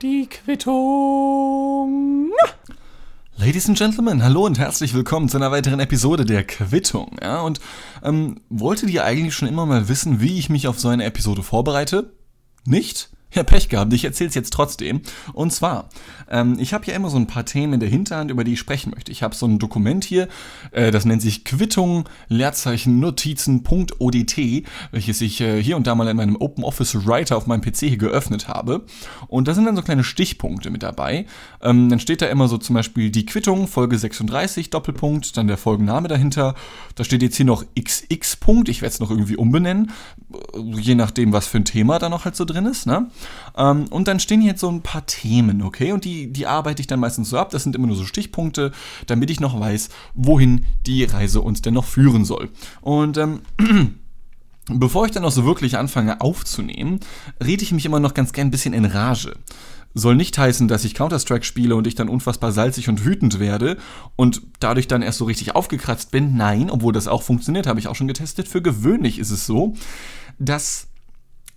Die Quittung. Ladies and Gentlemen, hallo und herzlich willkommen zu einer weiteren Episode der Quittung. Ja, und ähm, wolltet ihr eigentlich schon immer mal wissen, wie ich mich auf so eine Episode vorbereite? Nicht? Ja, Pech gehabt, ich erzähl's jetzt trotzdem. Und zwar, ähm, ich habe ja immer so ein paar Themen in der Hinterhand, über die ich sprechen möchte. Ich habe so ein Dokument hier, äh, das nennt sich Quittung, Leerzeichen, Notizen.odt, welches ich äh, hier und da mal in meinem Open Office Writer auf meinem PC hier geöffnet habe. Und da sind dann so kleine Stichpunkte mit dabei. Ähm, dann steht da immer so zum Beispiel die Quittung, Folge 36, Doppelpunkt, dann der Folgenname dahinter. Da steht jetzt hier noch XX Punkt, ich werde es noch irgendwie umbenennen, je nachdem, was für ein Thema da noch halt so drin ist, ne? Ähm, und dann stehen jetzt so ein paar Themen, okay? Und die, die arbeite ich dann meistens so ab. Das sind immer nur so Stichpunkte, damit ich noch weiß, wohin die Reise uns denn noch führen soll. Und ähm, bevor ich dann auch so wirklich anfange aufzunehmen, rede ich mich immer noch ganz gern ein bisschen in Rage soll nicht heißen, dass ich Counter-Strike spiele und ich dann unfassbar salzig und wütend werde und dadurch dann erst so richtig aufgekratzt bin. Nein, obwohl das auch funktioniert, habe ich auch schon getestet. Für gewöhnlich ist es so, dass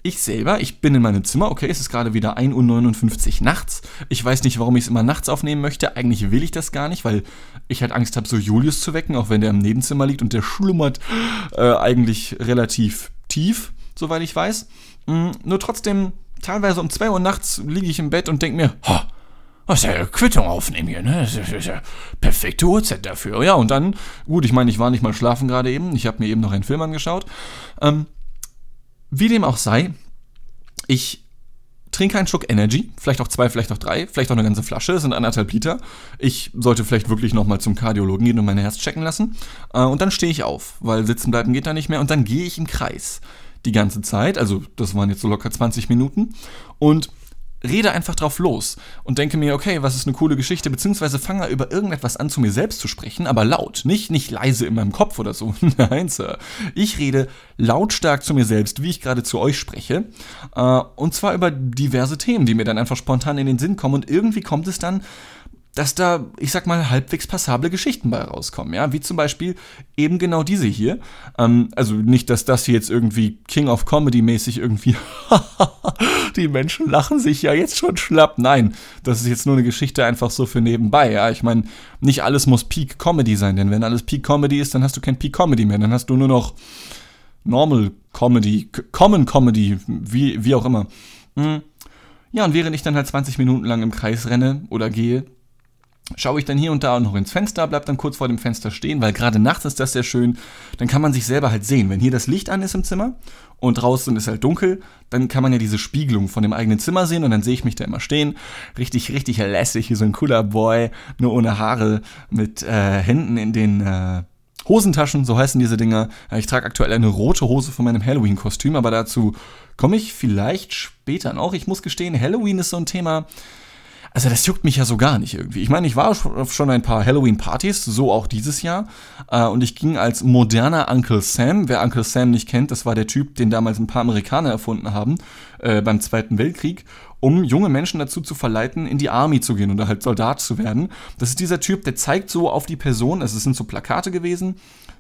ich selber, ich bin in meinem Zimmer, okay, es ist gerade wieder 1.59 Uhr nachts. Ich weiß nicht, warum ich es immer nachts aufnehmen möchte. Eigentlich will ich das gar nicht, weil ich halt Angst habe, so Julius zu wecken, auch wenn der im Nebenzimmer liegt und der schlummert äh, eigentlich relativ tief, soweit ich weiß. Mhm, nur trotzdem, teilweise um 2 Uhr nachts liege ich im Bett und denke mir, ha, was ja Quittung aufnehmen hier, ne? Das ist ja perfekte Uhrzeit dafür. Ja, und dann, gut, ich meine, ich war nicht mal schlafen gerade eben. Ich habe mir eben noch einen Film angeschaut. Ähm, wie dem auch sei, ich trinke einen Schluck Energy, vielleicht auch zwei, vielleicht auch drei, vielleicht auch eine ganze Flasche, das sind anderthalb Liter. Ich sollte vielleicht wirklich nochmal zum Kardiologen gehen und mein Herz checken lassen. Äh, und dann stehe ich auf, weil sitzen bleiben geht da nicht mehr. Und dann gehe ich im Kreis die ganze Zeit, also das waren jetzt so locker 20 Minuten. Und rede einfach drauf los und denke mir, okay, was ist eine coole Geschichte, beziehungsweise fange über irgendetwas an, zu mir selbst zu sprechen, aber laut, nicht, nicht leise in meinem Kopf oder so. Nein, Sir. Ich rede lautstark zu mir selbst, wie ich gerade zu euch spreche, äh, und zwar über diverse Themen, die mir dann einfach spontan in den Sinn kommen und irgendwie kommt es dann dass da, ich sag mal, halbwegs passable Geschichten bei rauskommen, ja, wie zum Beispiel eben genau diese hier. Ähm, also nicht, dass das hier jetzt irgendwie King of Comedy mäßig irgendwie, die Menschen lachen sich ja jetzt schon schlapp. Nein, das ist jetzt nur eine Geschichte einfach so für nebenbei, ja. Ich meine, nicht alles muss Peak Comedy sein, denn wenn alles Peak Comedy ist, dann hast du kein Peak Comedy mehr, dann hast du nur noch Normal Comedy, Common Comedy, wie, wie auch immer. Hm. Ja, und während ich dann halt 20 Minuten lang im Kreis renne oder gehe, schaue ich dann hier und da noch ins Fenster, bleib dann kurz vor dem Fenster stehen, weil gerade nachts ist das sehr schön. Dann kann man sich selber halt sehen. Wenn hier das Licht an ist im Zimmer und draußen ist halt dunkel, dann kann man ja diese Spiegelung von dem eigenen Zimmer sehen und dann sehe ich mich da immer stehen. Richtig, richtig lässig, wie so ein cooler Boy, nur ohne Haare, mit äh, Händen in den äh, Hosentaschen, so heißen diese Dinger. Ich trage aktuell eine rote Hose von meinem Halloween-Kostüm, aber dazu komme ich vielleicht später noch. Ich muss gestehen, Halloween ist so ein Thema, also das juckt mich ja so gar nicht irgendwie. Ich meine, ich war auf schon ein paar Halloween-Partys, so auch dieses Jahr. Äh, und ich ging als moderner Uncle Sam. Wer Uncle Sam nicht kennt, das war der Typ, den damals ein paar Amerikaner erfunden haben äh, beim Zweiten Weltkrieg, um junge Menschen dazu zu verleiten, in die Army zu gehen oder halt Soldat zu werden. Das ist dieser Typ, der zeigt so auf die Person, also es sind so Plakate gewesen,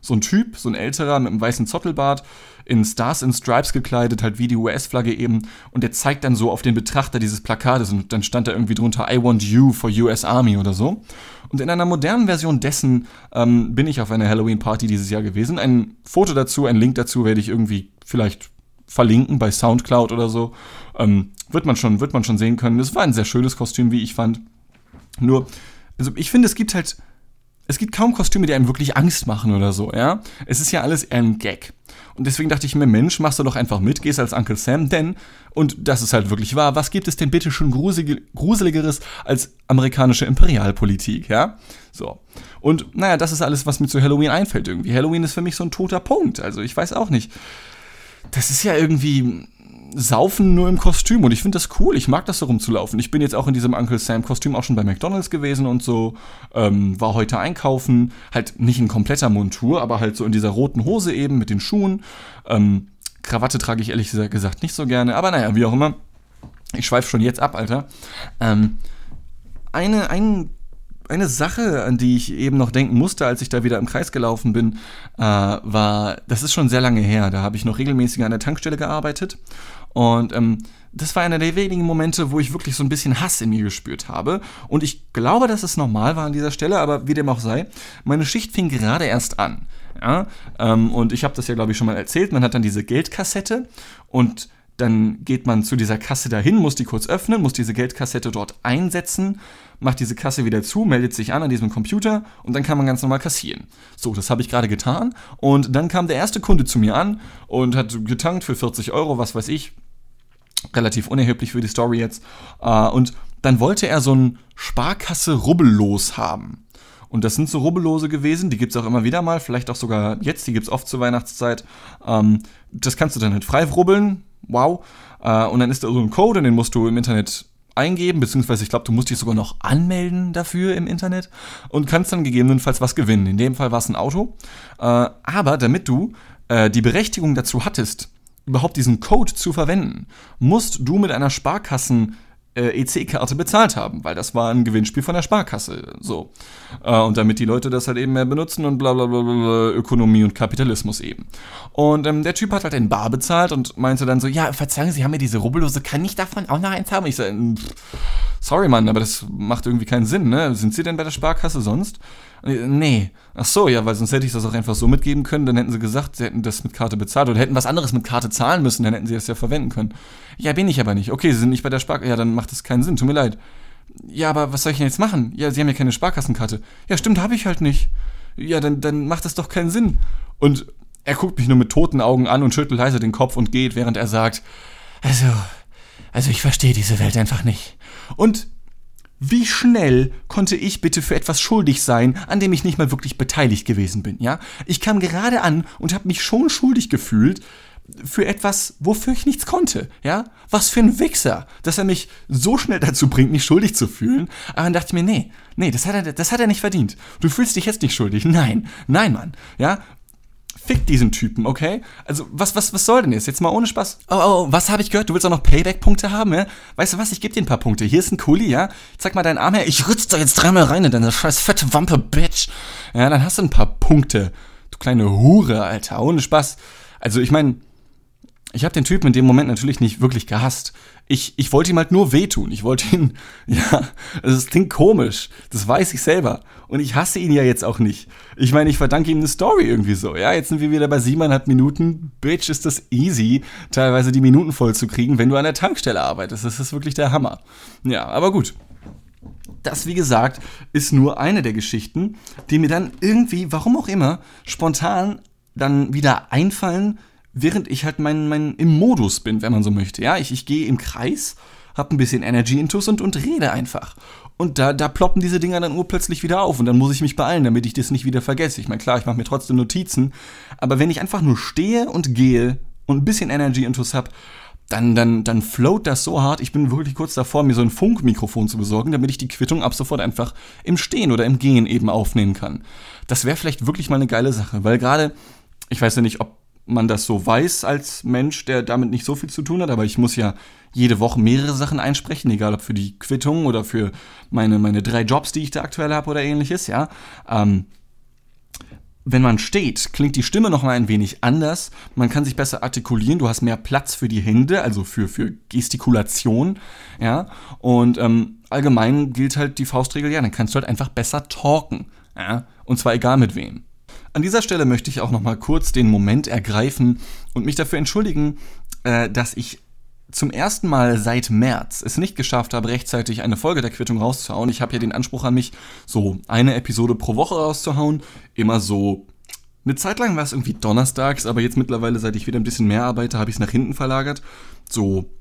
so ein Typ, so ein älterer mit einem weißen Zottelbart, in Stars and Stripes gekleidet, halt wie die US-Flagge eben. Und der zeigt dann so auf den Betrachter dieses Plakates und dann stand da irgendwie drunter I want you for US Army oder so. Und in einer modernen Version dessen ähm, bin ich auf einer Halloween-Party dieses Jahr gewesen. Ein Foto dazu, ein Link dazu werde ich irgendwie vielleicht verlinken bei Soundcloud oder so. Ähm, wird man schon, wird man schon sehen können. Es war ein sehr schönes Kostüm, wie ich fand. Nur, also ich finde, es gibt halt es gibt kaum Kostüme, die einem wirklich Angst machen oder so, ja. Es ist ja alles eher ein Gag. Und deswegen dachte ich mir, Mensch, machst du doch einfach mit, gehst als Uncle Sam, denn, und das ist halt wirklich wahr, was gibt es denn bitte schon gruseligeres als amerikanische Imperialpolitik, ja? So. Und naja, das ist alles, was mir zu Halloween einfällt irgendwie. Halloween ist für mich so ein toter Punkt. Also ich weiß auch nicht. Das ist ja irgendwie Saufen nur im Kostüm und ich finde das cool. Ich mag das so rumzulaufen. Ich bin jetzt auch in diesem Uncle Sam Kostüm auch schon bei McDonald's gewesen und so. Ähm, war heute einkaufen. Halt nicht in kompletter Montur, aber halt so in dieser roten Hose eben mit den Schuhen. Ähm, Krawatte trage ich ehrlich gesagt nicht so gerne. Aber naja, wie auch immer. Ich schweife schon jetzt ab, Alter. Ähm, eine, ein eine Sache, an die ich eben noch denken musste, als ich da wieder im Kreis gelaufen bin, äh, war, das ist schon sehr lange her, da habe ich noch regelmäßig an der Tankstelle gearbeitet Und ähm, das war einer der wenigen Momente, wo ich wirklich so ein bisschen Hass in mir gespürt habe. Und ich glaube, dass es normal war an dieser Stelle, aber wie dem auch sei, meine Schicht fing gerade erst an. Ja? Ähm, und ich habe das ja, glaube ich, schon mal erzählt. Man hat dann diese Geldkassette und dann geht man zu dieser Kasse dahin, muss die kurz öffnen, muss diese Geldkassette dort einsetzen, macht diese Kasse wieder zu, meldet sich an an diesem Computer und dann kann man ganz normal kassieren. So, das habe ich gerade getan und dann kam der erste Kunde zu mir an und hat getankt für 40 Euro, was weiß ich, relativ unerheblich für die Story jetzt. Äh, und dann wollte er so ein Sparkasse Rubbellos haben. Und das sind so Rubbellose gewesen, die gibt es auch immer wieder mal, vielleicht auch sogar jetzt, die gibt es oft zur Weihnachtszeit. Ähm, das kannst du dann halt frei rubbeln, wow. Äh, und dann ist da so ein Code und den musst du im Internet eingeben, beziehungsweise ich glaube, du musst dich sogar noch anmelden dafür im Internet und kannst dann gegebenenfalls was gewinnen. In dem Fall war es ein Auto. Äh, aber damit du äh, die Berechtigung dazu hattest, überhaupt diesen Code zu verwenden, musst du mit einer Sparkassen äh, EC-Karte bezahlt haben, weil das war ein Gewinnspiel von der Sparkasse. So. Äh, und damit die Leute das halt eben mehr benutzen und bla bla bla bla Ökonomie und Kapitalismus eben. Und ähm, der Typ hat halt in Bar bezahlt und meinte dann so, ja, verzeihen Sie, haben mir diese Rubbellose, kann ich davon auch noch eins haben? Ich so, sorry Mann, aber das macht irgendwie keinen Sinn, ne? Sind Sie denn bei der Sparkasse sonst? Nee. Ach so, ja, weil sonst hätte ich das auch einfach so mitgeben können. Dann hätten sie gesagt, sie hätten das mit Karte bezahlt oder hätten was anderes mit Karte zahlen müssen. Dann hätten sie das ja verwenden können. Ja, bin ich aber nicht. Okay, sie sind nicht bei der Sparkasse. Ja, dann macht das keinen Sinn. Tut mir leid. Ja, aber was soll ich denn jetzt machen? Ja, sie haben ja keine Sparkassenkarte. Ja, stimmt, habe ich halt nicht. Ja, dann, dann macht das doch keinen Sinn. Und er guckt mich nur mit toten Augen an und schüttelt leise den Kopf und geht, während er sagt, also, also ich verstehe diese Welt einfach nicht. Und wie schnell konnte ich bitte für etwas schuldig sein, an dem ich nicht mal wirklich beteiligt gewesen bin, ja? Ich kam gerade an und habe mich schon schuldig gefühlt für etwas, wofür ich nichts konnte, ja? Was für ein Wichser, dass er mich so schnell dazu bringt, mich schuldig zu fühlen. Aber dann dachte ich mir, nee, nee, das hat er, das hat er nicht verdient. Du fühlst dich jetzt nicht schuldig. Nein, nein, Mann, ja? Fick diesen Typen, okay? Also, was, was, was soll denn jetzt? Jetzt mal ohne Spaß. Oh, oh, was habe ich gehört? Du willst auch noch Payback-Punkte haben, ja? Weißt du was? Ich gebe dir ein paar Punkte. Hier ist ein Kuli, ja? Zeig mal deinen Arm her. Ich rütze da jetzt dreimal rein in deine scheiß fette Wampe, Bitch. Ja, dann hast du ein paar Punkte. Du kleine Hure, Alter. Ohne Spaß. Also, ich meine, ich habe den Typen in dem Moment natürlich nicht wirklich gehasst. Ich, ich wollte ihm halt nur wehtun. Ich wollte ihn, ja, das klingt komisch. Das weiß ich selber. Und ich hasse ihn ja jetzt auch nicht. Ich meine, ich verdanke ihm eine Story irgendwie so. Ja, jetzt sind wir wieder bei siebeneinhalb Minuten. Bitch, ist das easy, teilweise die Minuten voll zu kriegen, wenn du an der Tankstelle arbeitest. Das ist wirklich der Hammer. Ja, aber gut. Das, wie gesagt, ist nur eine der Geschichten, die mir dann irgendwie, warum auch immer, spontan dann wieder einfallen, während ich halt mein, mein, im Modus bin, wenn man so möchte. Ja, ich, ich gehe im Kreis, hab ein bisschen Energy intus und, und rede einfach. Und da, da ploppen diese Dinger dann urplötzlich wieder auf und dann muss ich mich beeilen, damit ich das nicht wieder vergesse. Ich meine, klar, ich mache mir trotzdem Notizen, aber wenn ich einfach nur stehe und gehe und ein bisschen Energy intus hab, dann, dann, dann float das so hart. Ich bin wirklich kurz davor, mir so ein Funkmikrofon zu besorgen, damit ich die Quittung ab sofort einfach im Stehen oder im Gehen eben aufnehmen kann. Das wäre vielleicht wirklich mal eine geile Sache, weil gerade, ich weiß ja nicht, ob man das so weiß als Mensch, der damit nicht so viel zu tun hat, aber ich muss ja jede Woche mehrere Sachen einsprechen, egal ob für die Quittung oder für meine, meine drei Jobs, die ich da aktuell habe oder ähnliches, ja. Ähm, wenn man steht, klingt die Stimme noch mal ein wenig anders. Man kann sich besser artikulieren. Du hast mehr Platz für die Hände, also für, für Gestikulation. Ja. Und ähm, allgemein gilt halt die Faustregel, ja, dann kannst du halt einfach besser talken. Ja. Und zwar egal mit wem. An dieser Stelle möchte ich auch noch mal kurz den Moment ergreifen und mich dafür entschuldigen, äh, dass ich zum ersten Mal seit März es nicht geschafft habe, rechtzeitig eine Folge der Quittung rauszuhauen. Ich habe ja den Anspruch an mich, so eine Episode pro Woche rauszuhauen. Immer so. Eine Zeit lang war es irgendwie donnerstags, aber jetzt mittlerweile, seit ich wieder ein bisschen mehr arbeite, habe ich es nach hinten verlagert. So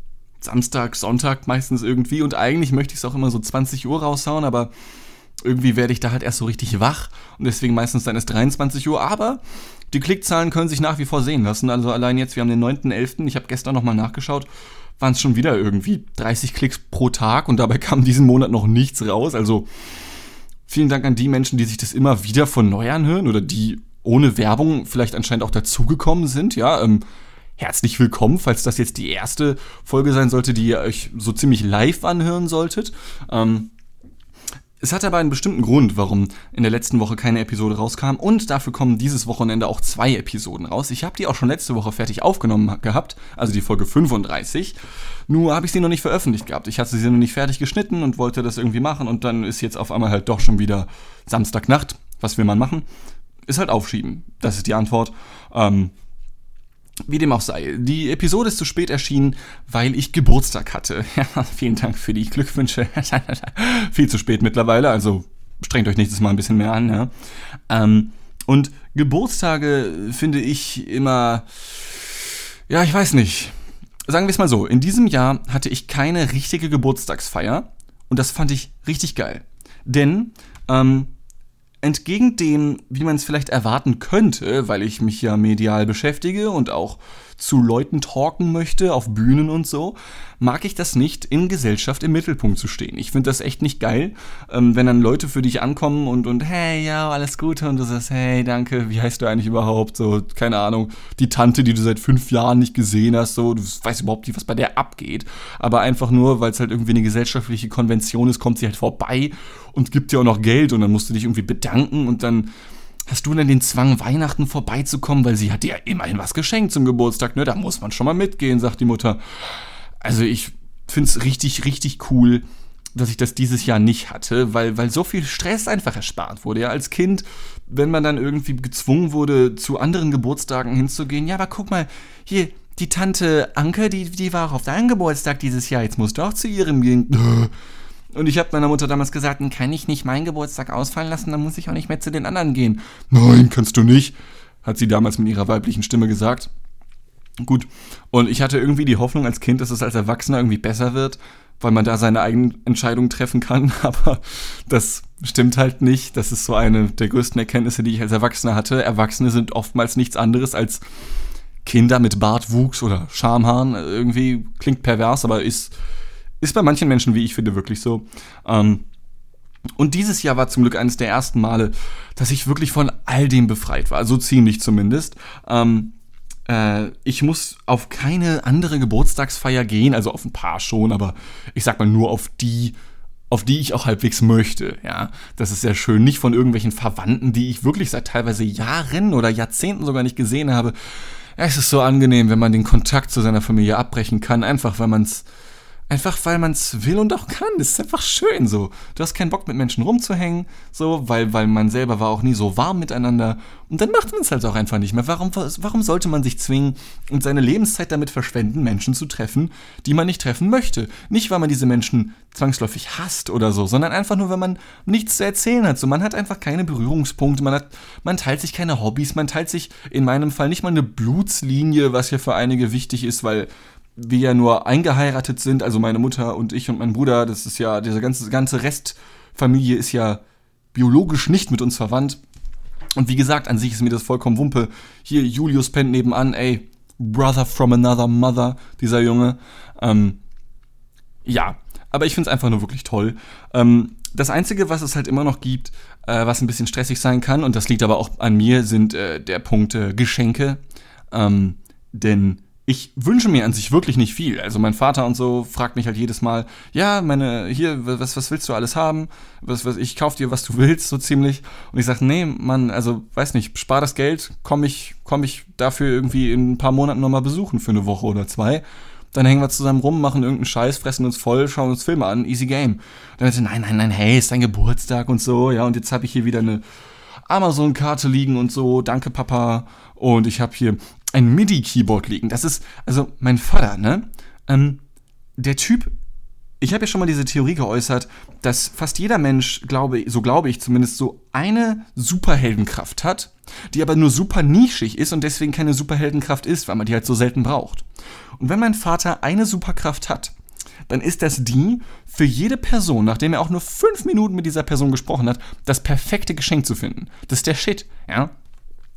Samstag, Sonntag meistens irgendwie. Und eigentlich möchte ich es auch immer so 20 Uhr raushauen, aber irgendwie werde ich da halt erst so richtig wach und deswegen meistens dann erst 23 Uhr. Aber die Klickzahlen können sich nach wie vor sehen lassen. Also allein jetzt, wir haben den 9.11., ich habe gestern nochmal nachgeschaut, waren es schon wieder irgendwie 30 Klicks pro Tag und dabei kam diesen Monat noch nichts raus. Also vielen Dank an die Menschen, die sich das immer wieder von neu anhören oder die ohne Werbung vielleicht anscheinend auch dazugekommen sind. Ja, ähm, herzlich willkommen, falls das jetzt die erste Folge sein sollte, die ihr euch so ziemlich live anhören solltet. Ähm, es hat aber einen bestimmten Grund, warum in der letzten Woche keine Episode rauskam und dafür kommen dieses Wochenende auch zwei Episoden raus. Ich habe die auch schon letzte Woche fertig aufgenommen gehabt, also die Folge 35. Nur habe ich sie noch nicht veröffentlicht gehabt. Ich hatte sie noch nicht fertig geschnitten und wollte das irgendwie machen und dann ist jetzt auf einmal halt doch schon wieder Samstagnacht. Was will man machen? Ist halt aufschieben. Das ist die Antwort. Ähm, wie dem auch sei, die Episode ist zu spät erschienen, weil ich Geburtstag hatte. Ja, vielen Dank für die Glückwünsche. Viel zu spät mittlerweile, also strengt euch nächstes Mal ein bisschen mehr an. Ja. Ähm, und Geburtstage finde ich immer, ja, ich weiß nicht. Sagen wir es mal so, in diesem Jahr hatte ich keine richtige Geburtstagsfeier und das fand ich richtig geil. Denn ähm, entgegen dem, wie man es vielleicht erwarten könnte, weil ich mich ja medial beschäftige und auch zu Leuten talken möchte, auf Bühnen und so, mag ich das nicht, in Gesellschaft im Mittelpunkt zu stehen. Ich finde das echt nicht geil, ähm, wenn dann Leute für dich ankommen und, und hey, ja, alles Gute und du sagst, hey, danke, wie heißt du eigentlich überhaupt? So, keine Ahnung, die Tante, die du seit fünf Jahren nicht gesehen hast, so, du weißt überhaupt nicht, was bei der abgeht. Aber einfach nur, weil es halt irgendwie eine gesellschaftliche Konvention ist, kommt sie halt vorbei und gibt dir auch noch Geld und dann musst du dich irgendwie bedanken und dann hast du denn den Zwang, Weihnachten vorbeizukommen, weil sie hat dir ja immerhin was geschenkt zum Geburtstag, ne? Da muss man schon mal mitgehen, sagt die Mutter. Also ich finde es richtig, richtig cool, dass ich das dieses Jahr nicht hatte, weil, weil so viel Stress einfach erspart wurde. Ja, als Kind, wenn man dann irgendwie gezwungen wurde, zu anderen Geburtstagen hinzugehen, ja, aber guck mal, hier, die Tante Anke, die, die war auch auf deinem Geburtstag dieses Jahr, jetzt musst du auch zu ihrem gehen. Und ich habe meiner Mutter damals gesagt, kann ich nicht meinen Geburtstag ausfallen lassen, dann muss ich auch nicht mehr zu den anderen gehen. Nein, kannst du nicht, hat sie damals mit ihrer weiblichen Stimme gesagt. Gut. Und ich hatte irgendwie die Hoffnung als Kind, dass es als Erwachsener irgendwie besser wird, weil man da seine eigenen Entscheidungen treffen kann. Aber das stimmt halt nicht. Das ist so eine der größten Erkenntnisse, die ich als Erwachsener hatte. Erwachsene sind oftmals nichts anderes als Kinder mit Bartwuchs oder Schamhaaren. Irgendwie klingt pervers, aber ist, ist bei manchen Menschen, wie ich finde, wirklich so. Ähm, und dieses Jahr war zum Glück eines der ersten Male, dass ich wirklich von all dem befreit war. So ziemlich zumindest. Ähm, äh, ich muss auf keine andere Geburtstagsfeier gehen, also auf ein paar schon, aber ich sag mal nur auf die, auf die ich auch halbwegs möchte. Ja, das ist sehr schön. Nicht von irgendwelchen Verwandten, die ich wirklich seit teilweise Jahren oder Jahrzehnten sogar nicht gesehen habe. Es ist so angenehm, wenn man den Kontakt zu seiner Familie abbrechen kann, einfach weil man es Einfach weil man es will und auch kann. Das ist einfach schön so. Du hast keinen Bock mit Menschen rumzuhängen, so, weil, weil man selber war auch nie so warm miteinander. Und dann macht man es halt auch einfach nicht mehr. Warum, warum sollte man sich zwingen und seine Lebenszeit damit verschwenden, Menschen zu treffen, die man nicht treffen möchte? Nicht, weil man diese Menschen zwangsläufig hasst oder so, sondern einfach nur, wenn man nichts zu erzählen hat. So, man hat einfach keine Berührungspunkte, man hat, man teilt sich keine Hobbys, man teilt sich in meinem Fall nicht mal eine Blutslinie, was ja für einige wichtig ist, weil wir ja nur eingeheiratet sind, also meine Mutter und ich und mein Bruder, das ist ja, diese ganze, ganze Restfamilie ist ja biologisch nicht mit uns verwandt. Und wie gesagt, an sich ist mir das vollkommen Wumpe. Hier, Julius pennt nebenan, ey, Brother from another mother, dieser Junge. Ähm, ja, aber ich finde es einfach nur wirklich toll. Ähm, das Einzige, was es halt immer noch gibt, äh, was ein bisschen stressig sein kann, und das liegt aber auch an mir, sind äh, der Punkt äh, Geschenke. Ähm, denn ich wünsche mir an sich wirklich nicht viel. Also mein Vater und so fragt mich halt jedes Mal, ja, meine, hier, was, was willst du alles haben? Was, was, ich kauf dir, was du willst, so ziemlich. Und ich sage, nee, Mann, also weiß nicht, spar das Geld, komm ich, komm ich dafür irgendwie in ein paar Monaten nochmal besuchen für eine Woche oder zwei. Dann hängen wir zusammen rum, machen irgendeinen Scheiß, fressen uns voll, schauen uns Filme an, easy game. Dann meinte nein, nein, nein, hey, ist dein Geburtstag und so, ja, und jetzt habe ich hier wieder eine Amazon-Karte liegen und so, danke Papa. Und ich habe hier ein MIDI-Keyboard liegen. Das ist, also mein Vater, ne? Ähm, der Typ, ich habe ja schon mal diese Theorie geäußert, dass fast jeder Mensch, glaube, so glaube ich zumindest, so eine Superheldenkraft hat, die aber nur super nischig ist und deswegen keine Superheldenkraft ist, weil man die halt so selten braucht. Und wenn mein Vater eine Superkraft hat, dann ist das die, für jede Person, nachdem er auch nur fünf Minuten mit dieser Person gesprochen hat, das perfekte Geschenk zu finden. Das ist der Shit, ja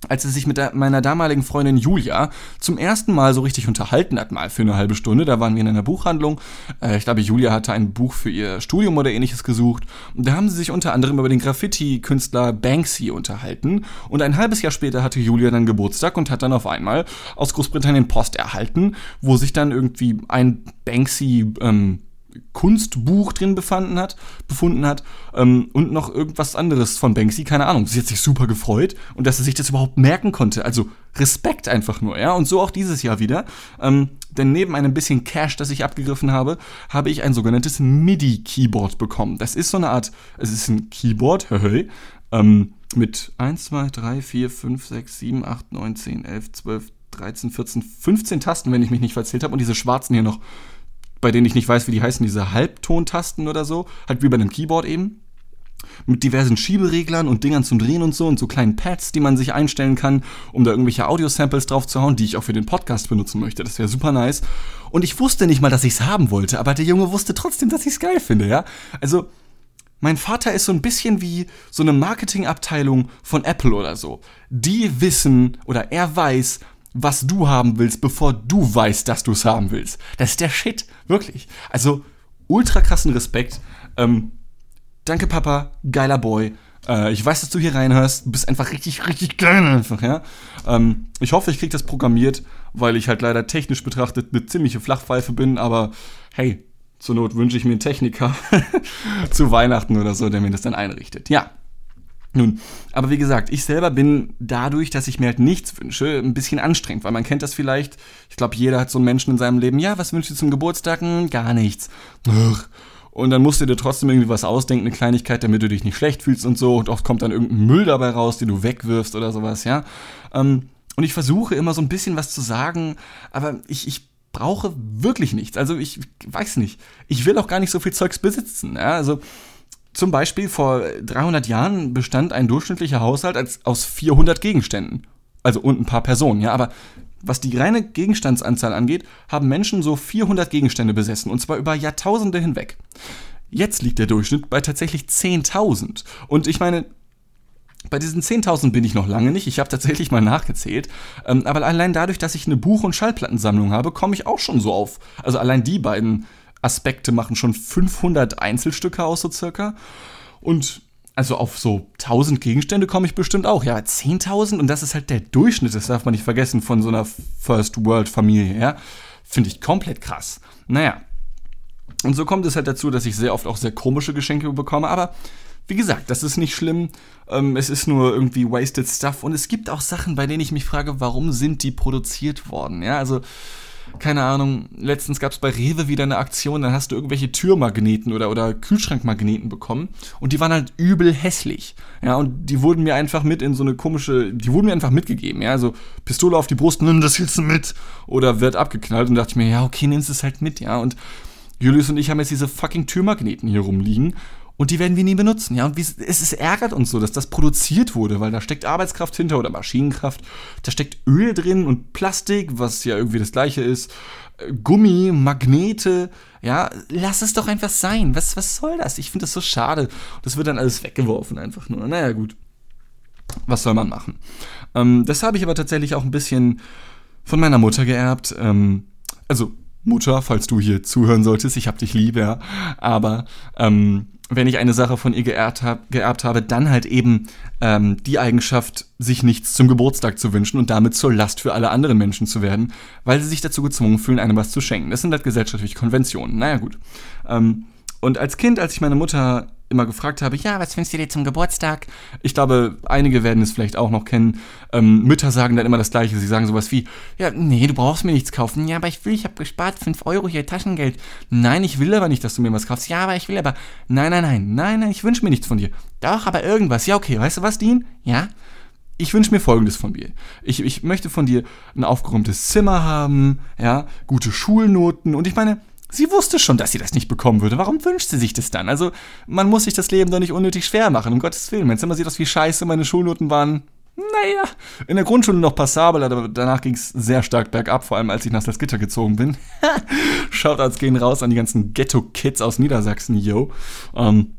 als er sich mit meiner damaligen Freundin Julia zum ersten Mal so richtig unterhalten hat, mal für eine halbe Stunde. Da waren wir in einer Buchhandlung. Äh, ich glaube, Julia hatte ein Buch für ihr Studium oder ähnliches gesucht. Und da haben sie sich unter anderem über den Graffiti-Künstler Banksy unterhalten. Und ein halbes Jahr später hatte Julia dann Geburtstag und hat dann auf einmal aus Großbritannien Post erhalten, wo sich dann irgendwie ein Banksy, ähm, Kunstbuch drin befanden hat, befunden hat ähm, und noch irgendwas anderes von Banksy, keine Ahnung. Sie hat sich super gefreut und dass er sich das überhaupt merken konnte. Also Respekt einfach nur, ja. Und so auch dieses Jahr wieder. Ähm, denn neben einem bisschen Cash, das ich abgegriffen habe, habe ich ein sogenanntes MIDI-Keyboard bekommen. Das ist so eine Art, es ist ein Keyboard, hey, ähm, mit 1, 2, 3, 4, 5, 6, 7, 8, 9, 10, 11, 12, 13, 14, 15 Tasten, wenn ich mich nicht verzählt habe. Und diese schwarzen hier noch, bei denen ich nicht weiß, wie die heißen, diese Halbtontasten oder so. Halt wie bei einem Keyboard eben. Mit diversen Schiebereglern und Dingern zum Drehen und so und so kleinen Pads, die man sich einstellen kann, um da irgendwelche Audio-Samples drauf zu hauen, die ich auch für den Podcast benutzen möchte. Das wäre super nice. Und ich wusste nicht mal, dass ich es haben wollte, aber der Junge wusste trotzdem, dass ich es geil finde, ja. Also, mein Vater ist so ein bisschen wie so eine Marketingabteilung von Apple oder so. Die wissen oder er weiß, was du haben willst, bevor du weißt, dass du es haben willst. Das ist der Shit, wirklich. Also ultra krassen Respekt. Ähm, danke Papa, geiler Boy. Äh, ich weiß, dass du hier reinhörst. Du bist einfach richtig, richtig geil einfach, ja. Ähm, ich hoffe, ich krieg das programmiert, weil ich halt leider technisch betrachtet eine ziemliche Flachpfeife bin, aber hey, zur Not wünsche ich mir einen Techniker zu Weihnachten oder so, der mir das dann einrichtet. Ja. Nun, aber wie gesagt, ich selber bin dadurch, dass ich mir halt nichts wünsche, ein bisschen anstrengend, weil man kennt das vielleicht. Ich glaube, jeder hat so einen Menschen in seinem Leben. Ja, was wünschst du zum Geburtstag? Hm, gar nichts. Und dann musst du dir trotzdem irgendwie was ausdenken, eine Kleinigkeit, damit du dich nicht schlecht fühlst und so. Und oft kommt dann irgendein Müll dabei raus, den du wegwirfst oder sowas, ja. Ähm, und ich versuche immer so ein bisschen was zu sagen, aber ich, ich brauche wirklich nichts. Also ich weiß nicht. Ich will auch gar nicht so viel Zeugs besitzen. Ja? Also zum Beispiel vor 300 Jahren bestand ein durchschnittlicher Haushalt als, aus 400 Gegenständen. Also und ein paar Personen, ja. Aber was die reine Gegenstandsanzahl angeht, haben Menschen so 400 Gegenstände besessen. Und zwar über Jahrtausende hinweg. Jetzt liegt der Durchschnitt bei tatsächlich 10.000. Und ich meine, bei diesen 10.000 bin ich noch lange nicht. Ich habe tatsächlich mal nachgezählt. Ähm, aber allein dadurch, dass ich eine Buch- und Schallplattensammlung habe, komme ich auch schon so auf. Also allein die beiden Aspekte machen schon 500 Einzelstücke aus, so circa. Und also auf so 1000 Gegenstände komme ich bestimmt auch. Ja, 10.000 und das ist halt der Durchschnitt, das darf man nicht vergessen, von so einer First-World-Familie, ja. Finde ich komplett krass. Naja. Und so kommt es halt dazu, dass ich sehr oft auch sehr komische Geschenke bekomme, aber wie gesagt, das ist nicht schlimm. Ähm, es ist nur irgendwie wasted stuff. Und es gibt auch Sachen, bei denen ich mich frage, warum sind die produziert worden? Ja, also keine Ahnung, letztens gab es bei Rewe wieder eine Aktion, dann hast du irgendwelche Türmagneten oder, oder Kühlschrankmagneten bekommen und die waren halt übel hässlich. Ja, und die wurden mir einfach mit in so eine komische, die wurden mir einfach mitgegeben, ja, also Pistole auf die Brust, nimm das jetzt mit oder wird abgeknallt und dachte ich mir, ja, okay, nimmst es halt mit, ja, und Julius und ich haben jetzt diese fucking Türmagneten hier rumliegen und die werden wir nie benutzen. Ja, und es, es ärgert uns so, dass das produziert wurde, weil da steckt Arbeitskraft hinter oder Maschinenkraft. Da steckt Öl drin und Plastik, was ja irgendwie das gleiche ist. Äh, Gummi, Magnete. Ja, lass es doch einfach sein. Was, was soll das? Ich finde das so schade. Das wird dann alles weggeworfen einfach nur. Naja, gut. Was soll man machen? Ähm, das habe ich aber tatsächlich auch ein bisschen von meiner Mutter geerbt. Ähm, also, Mutter, falls du hier zuhören solltest, ich hab dich lieb, ja. Aber ähm, wenn ich eine Sache von ihr geerbt, hab, geerbt habe, dann halt eben ähm, die Eigenschaft, sich nichts zum Geburtstag zu wünschen und damit zur Last für alle anderen Menschen zu werden, weil sie sich dazu gezwungen fühlen, einem was zu schenken. Das sind halt gesellschaftliche Konventionen. Naja, gut. Ähm, und als Kind, als ich meine Mutter immer gefragt habe, ja, was wünschst du dir zum Geburtstag? Ich glaube, einige werden es vielleicht auch noch kennen. Ähm, Mütter sagen dann immer das Gleiche. Sie sagen sowas wie, ja, nee, du brauchst mir nichts kaufen. Ja, aber ich will, ich habe gespart, 5 Euro hier Taschengeld. Nein, ich will aber nicht, dass du mir was kaufst. Ja, aber ich will aber, nein, nein, nein, nein, nein, ich wünsche mir nichts von dir. Doch, aber irgendwas. Ja, okay, weißt du was, Dean? Ja? ich wünsche mir folgendes von dir. Ich, ich möchte von dir ein aufgeräumtes Zimmer haben, ja, gute Schulnoten und ich meine, Sie wusste schon, dass sie das nicht bekommen würde. Warum wünscht sie sich das dann? Also, man muss sich das Leben doch nicht unnötig schwer machen, um Gottes Willen. Mein Zimmer sieht aus wie scheiße, meine Schulnoten waren, naja, in der Grundschule noch passabel, aber danach ging es sehr stark bergab, vor allem als ich nach Salzgitter gezogen bin. Shoutouts gehen raus an die ganzen Ghetto-Kids aus Niedersachsen, yo. Ähm,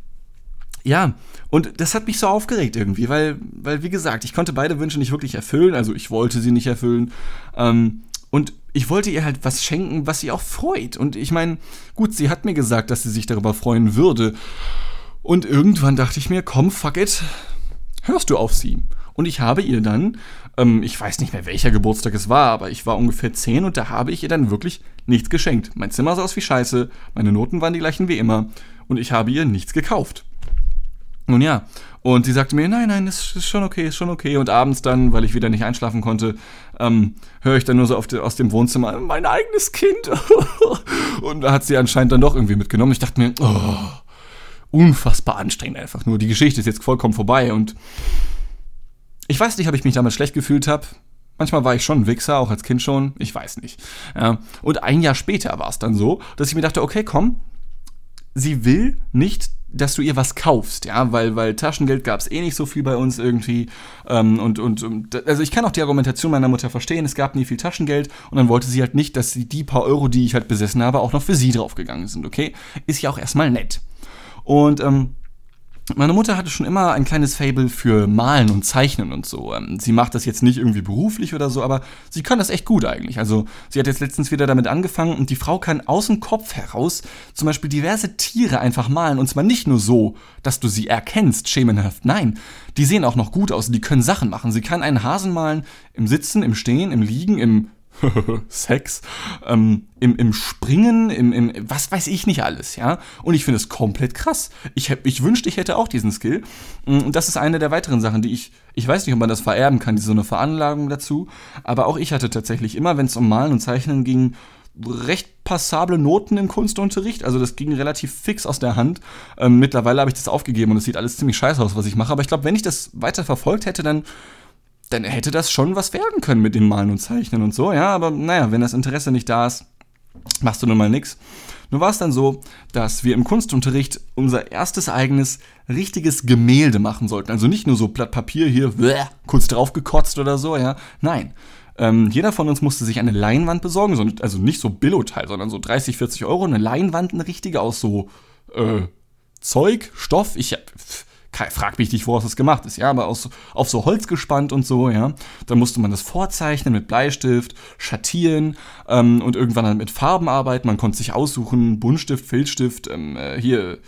ja, und das hat mich so aufgeregt irgendwie, weil, weil, wie gesagt, ich konnte beide Wünsche nicht wirklich erfüllen, also ich wollte sie nicht erfüllen. Ähm, und ich wollte ihr halt was schenken, was sie auch freut. Und ich meine, gut, sie hat mir gesagt, dass sie sich darüber freuen würde. Und irgendwann dachte ich mir, komm, fuck it. hörst du auf sie? Und ich habe ihr dann, ähm, ich weiß nicht mehr welcher Geburtstag es war, aber ich war ungefähr zehn und da habe ich ihr dann wirklich nichts geschenkt. Mein Zimmer sah aus wie Scheiße, meine Noten waren die gleichen wie immer und ich habe ihr nichts gekauft. Nun ja, und sie sagte mir, nein, nein, ist, ist schon okay, ist schon okay. Und abends dann, weil ich wieder nicht einschlafen konnte, ähm, höre ich dann nur so de, aus dem Wohnzimmer, mein eigenes Kind. und da hat sie anscheinend dann doch irgendwie mitgenommen. Ich dachte mir, oh, unfassbar anstrengend einfach nur. Die Geschichte ist jetzt vollkommen vorbei und ich weiß nicht, ob ich mich damals schlecht gefühlt habe. Manchmal war ich schon ein Wichser, auch als Kind schon. Ich weiß nicht. Ja. Und ein Jahr später war es dann so, dass ich mir dachte, okay, komm, sie will nicht, dass du ihr was kaufst, ja, weil, weil Taschengeld gab es eh nicht so viel bei uns irgendwie. Ähm, und, und, also ich kann auch die Argumentation meiner Mutter verstehen, es gab nie viel Taschengeld und dann wollte sie halt nicht, dass die paar Euro, die ich halt besessen habe, auch noch für sie draufgegangen sind, okay? Ist ja auch erstmal nett. Und ähm, meine Mutter hatte schon immer ein kleines Fable für Malen und Zeichnen und so. Ähm, sie macht das jetzt nicht irgendwie beruflich oder so, aber sie kann das echt gut eigentlich. Also sie hat jetzt letztens wieder damit angefangen und die Frau kann aus dem Kopf heraus zum Beispiel diverse Tiere einfach malen. Und zwar nicht nur so, dass du sie erkennst, schemenhaft. Nein, die sehen auch noch gut aus und die können Sachen machen. Sie kann einen Hasen malen im Sitzen, im Stehen, im Liegen, im Sex, ähm, im, im Springen, im, im, was weiß ich nicht alles, ja. Und ich finde es komplett krass. Ich, ich wünschte, ich hätte auch diesen Skill. Mm, und das ist eine der weiteren Sachen, die ich, ich weiß nicht, ob man das vererben kann, so eine Veranlagung dazu. Aber auch ich hatte tatsächlich immer, wenn es um Malen und Zeichnen ging, recht passable Noten im Kunstunterricht. Also das ging relativ fix aus der Hand. Ähm, mittlerweile habe ich das aufgegeben und es sieht alles ziemlich scheiße aus, was ich mache. Aber ich glaube, wenn ich das weiter verfolgt hätte, dann dann hätte das schon was werden können mit dem Malen und Zeichnen und so, ja, aber naja, wenn das Interesse nicht da ist, machst du nun mal nix. Nur war es dann so, dass wir im Kunstunterricht unser erstes eigenes richtiges Gemälde machen sollten. Also nicht nur so Blatt Papier hier, bleh, kurz draufgekotzt oder so, ja. Nein. Ähm, jeder von uns musste sich eine Leinwand besorgen, also nicht so Billo-Teil, sondern so 30, 40 Euro, eine Leinwand, eine richtige aus so äh, Zeug, Stoff. Ich hab, frag mich nicht, woraus das gemacht ist, ja, aber aus, auf so Holz gespannt und so, ja. Dann musste man das vorzeichnen mit Bleistift, schattieren ähm, und irgendwann dann mit Farben arbeiten. Man konnte sich aussuchen, Buntstift, Filzstift, ähm, äh, hier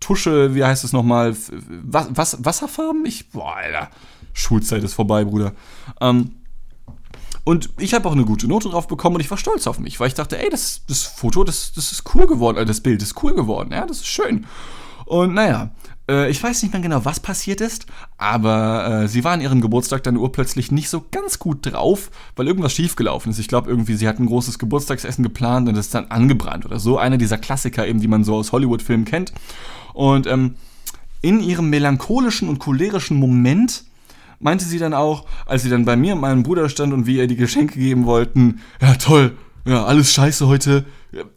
Tusche, wie heißt es nochmal? Was, was, Wasserfarben? Ich, boah, Alter, Schulzeit ist vorbei, Bruder. Ähm, und ich habe auch eine gute Note drauf bekommen und ich war stolz auf mich, weil ich dachte, ey, das, das Foto, das, das ist cool geworden, äh, das Bild ist cool geworden, ja, das ist schön. Und naja, äh, ich weiß nicht mehr genau, was passiert ist, aber äh, sie war an ihrem Geburtstag dann urplötzlich nicht so ganz gut drauf, weil irgendwas schiefgelaufen ist. Ich glaube irgendwie, sie hat ein großes Geburtstagsessen geplant und ist dann angebrannt oder so. Einer dieser Klassiker eben, die man so aus Hollywood-Filmen kennt. Und ähm, in ihrem melancholischen und cholerischen Moment meinte sie dann auch, als sie dann bei mir und meinem Bruder stand und wir ihr die Geschenke geben wollten, ja toll, ja, alles scheiße heute,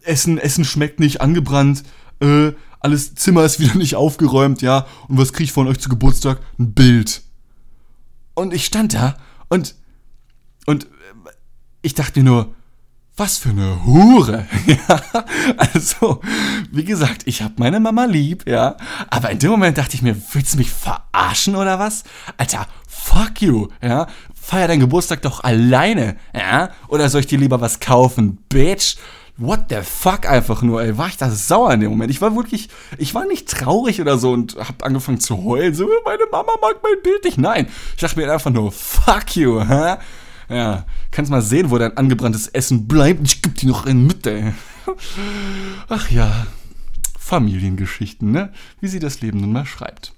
Essen, Essen schmeckt nicht, angebrannt, äh, alles Zimmer ist wieder nicht aufgeräumt, ja. Und was krieg ich von euch zu Geburtstag? Ein Bild. Und ich stand da und und ich dachte mir nur, was für eine Hure. ja, also, wie gesagt, ich habe meine Mama lieb, ja. Aber in dem Moment dachte ich mir, willst du mich verarschen oder was? Alter, fuck you, ja. Feier deinen Geburtstag doch alleine, ja. Oder soll ich dir lieber was kaufen, Bitch? What the fuck einfach nur, ey, war ich da sauer in dem Moment. Ich war wirklich, ich war nicht traurig oder so und hab angefangen zu heulen, so, meine Mama mag mein Bild nicht. Nein, ich dachte mir einfach nur, fuck you, hä? Ja, kannst mal sehen, wo dein angebranntes Essen bleibt. Ich geb dir noch einen mit, ey. Ach ja, Familiengeschichten, ne? Wie sie das Leben nun mal schreibt.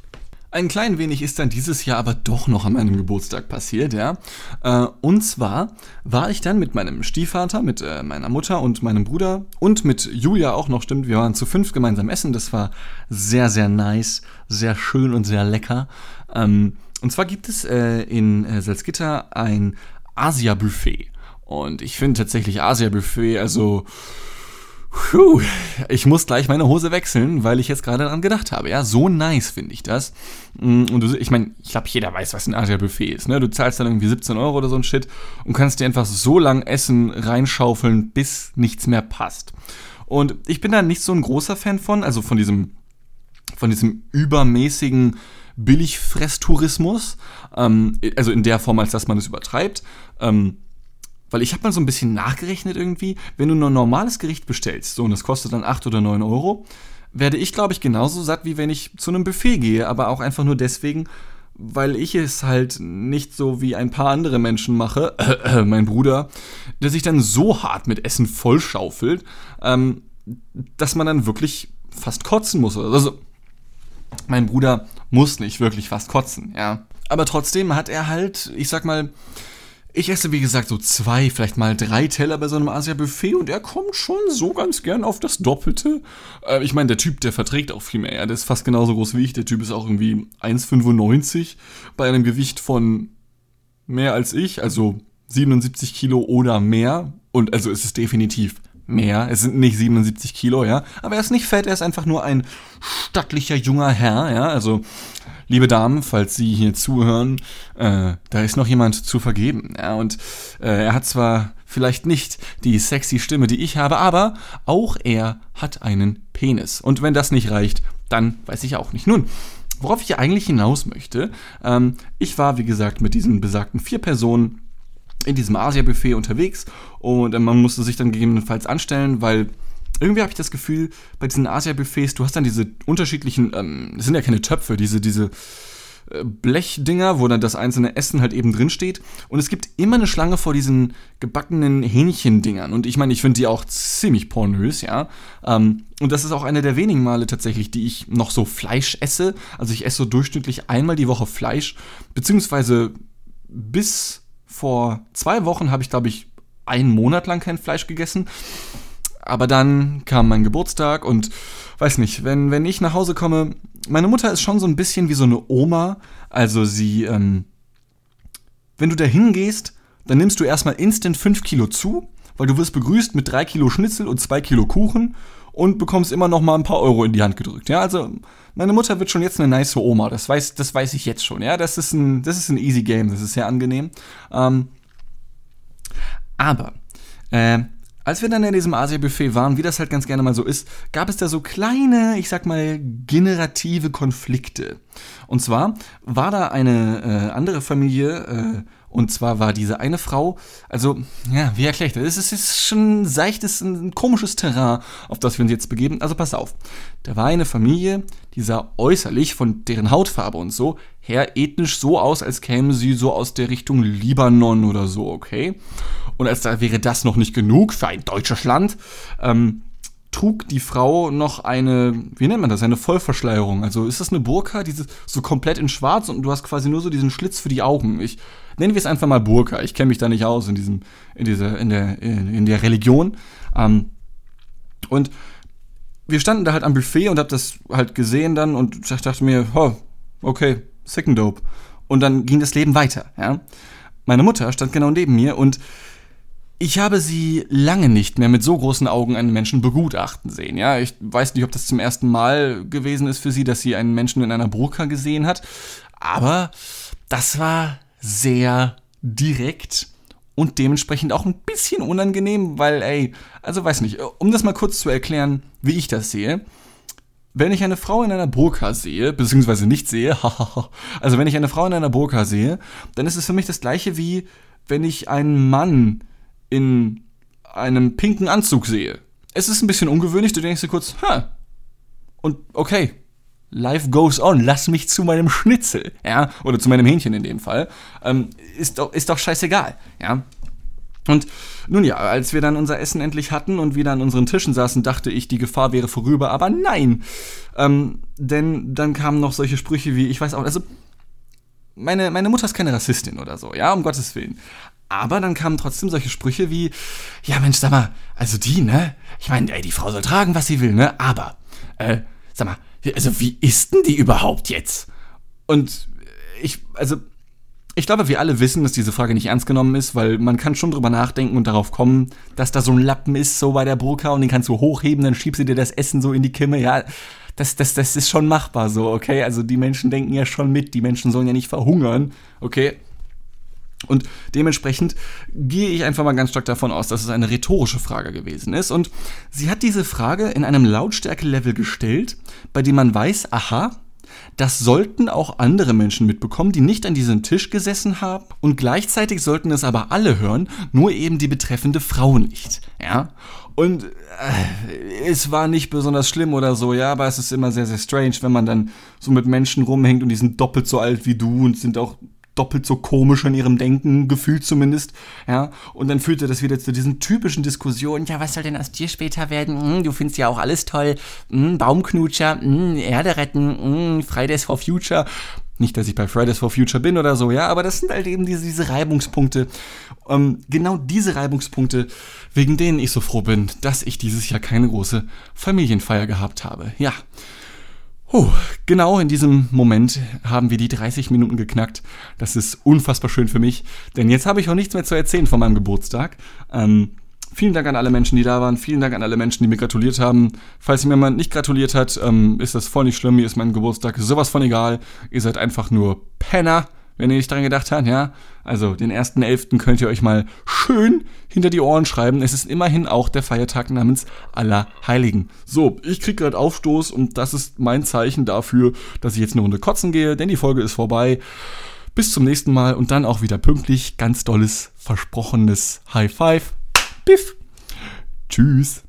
Ein klein wenig ist dann dieses Jahr aber doch noch an meinem Geburtstag passiert, ja. Äh, und zwar war ich dann mit meinem Stiefvater, mit äh, meiner Mutter und meinem Bruder und mit Julia auch noch, stimmt, wir waren zu fünf gemeinsam essen. Das war sehr, sehr nice, sehr schön und sehr lecker. Ähm, und zwar gibt es äh, in Salzgitter ein Asia-Buffet. Und ich finde tatsächlich Asia-Buffet, also Puh, ich muss gleich meine Hose wechseln, weil ich jetzt gerade daran gedacht habe. Ja, so nice finde ich das. Mm, und du, ich meine, ich glaube, jeder weiß, was ein Asia-Buffet ist. Ne? Du zahlst dann irgendwie 17 Euro oder so ein Shit und kannst dir einfach so lang Essen reinschaufeln, bis nichts mehr passt. Und ich bin da nicht so ein großer Fan von, also von diesem, von diesem übermäßigen Billigfresstourismus. Ähm, also in der Form, als dass man es übertreibt. Ähm, weil ich habe mal so ein bisschen nachgerechnet irgendwie, wenn du nur ein normales Gericht bestellst, so und das kostet dann 8 oder 9 Euro, werde ich, glaube ich, genauso satt, wie wenn ich zu einem Buffet gehe, aber auch einfach nur deswegen, weil ich es halt nicht so wie ein paar andere Menschen mache, äh, äh, mein Bruder, der sich dann so hart mit Essen vollschaufelt, ähm, dass man dann wirklich fast kotzen muss. Also, mein Bruder muss nicht wirklich fast kotzen, ja. Aber trotzdem hat er halt, ich sag mal, ich esse, wie gesagt, so zwei, vielleicht mal drei Teller bei so einem Asia-Buffet und er kommt schon so ganz gern auf das Doppelte. Äh, ich meine, der Typ, der verträgt auch viel mehr. Ja? Der ist fast genauso groß wie ich. Der Typ ist auch irgendwie 1,95 bei einem Gewicht von mehr als ich, also 77 Kilo oder mehr. Und also ist es definitiv mehr. Es sind nicht 77 Kilo, ja. Aber er ist nicht fett, er ist einfach nur ein stattlicher junger Herr, ja. Also liebe Damen, falls Sie hier zuhören, äh, da ist noch jemand zu vergeben. Ja, und äh, er hat zwar vielleicht nicht die sexy Stimme, die ich habe, aber auch er hat einen Penis. Und wenn das nicht reicht, dann weiß ich auch nicht. Nun, worauf ich eigentlich hinaus möchte, ähm, ich war, wie gesagt, mit diesen besagten vier Personen in diesem Asia-Buffet unterwegs und äh, man musste sich dann gegebenenfalls anstellen, weil irgendwie habe ich das Gefühl, bei diesen Asia-Buffets, du hast dann diese unterschiedlichen, ähm, das sind ja keine Töpfe, diese, diese äh, Blechdinger, wo dann das einzelne Essen halt eben drin steht. Und es gibt immer eine Schlange vor diesen gebackenen Hähnchendingern. Und ich meine, ich finde die auch ziemlich pornös, ja. Ähm, und das ist auch eine der wenigen Male tatsächlich, die ich noch so Fleisch esse. Also ich esse so durchschnittlich einmal die Woche Fleisch. Beziehungsweise bis vor zwei Wochen habe ich, glaube ich, einen Monat lang kein Fleisch gegessen. Aber dann kam mein Geburtstag und weiß nicht, wenn, wenn ich nach Hause komme, meine Mutter ist schon so ein bisschen wie so eine Oma. Also sie, ähm, wenn du da hingehst, dann nimmst du erstmal instant 5 Kilo zu, weil du wirst begrüßt mit 3 Kilo Schnitzel und 2 Kilo Kuchen und bekommst immer noch mal ein paar Euro in die Hand gedrückt. Ja, also meine Mutter wird schon jetzt eine nice Oma. Das weiß, das weiß ich jetzt schon. Ja, das ist ein, das ist ein easy Game. Das ist sehr angenehm. Ähm, aber äh, als wir dann in diesem Asia-Buffet waren, wie das halt ganz gerne mal so ist, gab es da so kleine, ich sag mal, generative Konflikte. Und zwar war da eine äh, andere Familie, äh, und zwar war diese eine Frau, also, ja, wie erkläre ich das? Es ist schon seichtes, ein komisches Terrain, auf das wir uns jetzt begeben. Also pass auf. Da war eine Familie, die sah äußerlich von deren Hautfarbe und so her ethnisch so aus, als käme sie so aus der Richtung Libanon oder so, okay? Und als da wäre das noch nicht genug für ein deutsches Land, ähm, trug die Frau noch eine, wie nennt man das, eine Vollverschleierung. Also ist das eine Burka, diese so komplett in schwarz und du hast quasi nur so diesen Schlitz für die Augen. Ich nennen wir es einfach mal Burka. Ich kenne mich da nicht aus in diesem, in dieser, in der, in, der Religion. Ähm, und wir standen da halt am Buffet und hab das halt gesehen dann und ich dachte mir, oh, okay, sick and dope. Und dann ging das Leben weiter, ja. Meine Mutter stand genau neben mir und ich habe sie lange nicht mehr mit so großen Augen einen Menschen begutachten sehen. Ja, ich weiß nicht, ob das zum ersten Mal gewesen ist für sie, dass sie einen Menschen in einer Burka gesehen hat, aber das war sehr direkt und dementsprechend auch ein bisschen unangenehm, weil, ey, also weiß nicht, um das mal kurz zu erklären, wie ich das sehe. Wenn ich eine Frau in einer Burka sehe, beziehungsweise nicht sehe, also wenn ich eine Frau in einer Burka sehe, dann ist es für mich das gleiche wie wenn ich einen Mann in einem pinken Anzug sehe. Es ist ein bisschen ungewöhnlich, du denkst dir kurz, ha, und okay, life goes on, lass mich zu meinem Schnitzel, ja, oder zu meinem Hähnchen in dem Fall, ähm, ist, doch, ist doch scheißegal, ja. Und nun ja, als wir dann unser Essen endlich hatten und wieder an unseren Tischen saßen, dachte ich, die Gefahr wäre vorüber, aber nein, ähm, denn dann kamen noch solche Sprüche wie, ich weiß auch, also meine, meine Mutter ist keine Rassistin oder so, ja, um Gottes Willen. Aber dann kamen trotzdem solche Sprüche wie, ja Mensch, sag mal, also die, ne? Ich meine, ey, die Frau soll tragen, was sie will, ne? Aber, äh, sag mal, also wie ist denn die überhaupt jetzt? Und ich, also, ich glaube, wir alle wissen, dass diese Frage nicht ernst genommen ist, weil man kann schon drüber nachdenken und darauf kommen, dass da so ein Lappen ist, so bei der Burka und den kannst du hochheben, dann schiebst du dir das Essen so in die Kimme, ja. Das, das, das ist schon machbar so, okay? Also die Menschen denken ja schon mit, die Menschen sollen ja nicht verhungern, okay? Und dementsprechend gehe ich einfach mal ganz stark davon aus, dass es eine rhetorische Frage gewesen ist. Und sie hat diese Frage in einem Lautstärke-Level gestellt, bei dem man weiß, aha, das sollten auch andere Menschen mitbekommen, die nicht an diesem Tisch gesessen haben und gleichzeitig sollten es aber alle hören, nur eben die betreffende Frau nicht, ja? Und äh, es war nicht besonders schlimm oder so, ja, aber es ist immer sehr, sehr strange, wenn man dann so mit Menschen rumhängt und die sind doppelt so alt wie du und sind auch doppelt so komisch in ihrem Denken, gefühlt zumindest, ja, und dann führte das wieder zu diesen typischen Diskussionen, ja, was soll denn aus dir später werden, hm, du findest ja auch alles toll, hm, Baumknutscher, hm, Erde retten, hm, Fridays for Future, nicht, dass ich bei Fridays for Future bin oder so, ja, aber das sind halt eben diese, diese Reibungspunkte. Ähm, genau diese Reibungspunkte, wegen denen ich so froh bin, dass ich dieses Jahr keine große Familienfeier gehabt habe. Ja. Puh, genau in diesem Moment haben wir die 30 Minuten geknackt. Das ist unfassbar schön für mich, denn jetzt habe ich auch nichts mehr zu erzählen von meinem Geburtstag. Ähm, vielen Dank an alle Menschen, die da waren. Vielen Dank an alle Menschen, die mir gratuliert haben. Falls mir jemand nicht gratuliert hat, ähm, ist das voll nicht schlimm. Mir ist mein Geburtstag sowas von egal. Ihr seid einfach nur Penner wenn ihr nicht dran gedacht habt, ja. Also den 1.11. könnt ihr euch mal schön hinter die Ohren schreiben. Es ist immerhin auch der Feiertag namens Allerheiligen. So, ich krieg gerade Aufstoß und das ist mein Zeichen dafür, dass ich jetzt eine Runde kotzen gehe, denn die Folge ist vorbei. Bis zum nächsten Mal und dann auch wieder pünktlich. Ganz dolles, versprochenes High Five. Piff. Tschüss.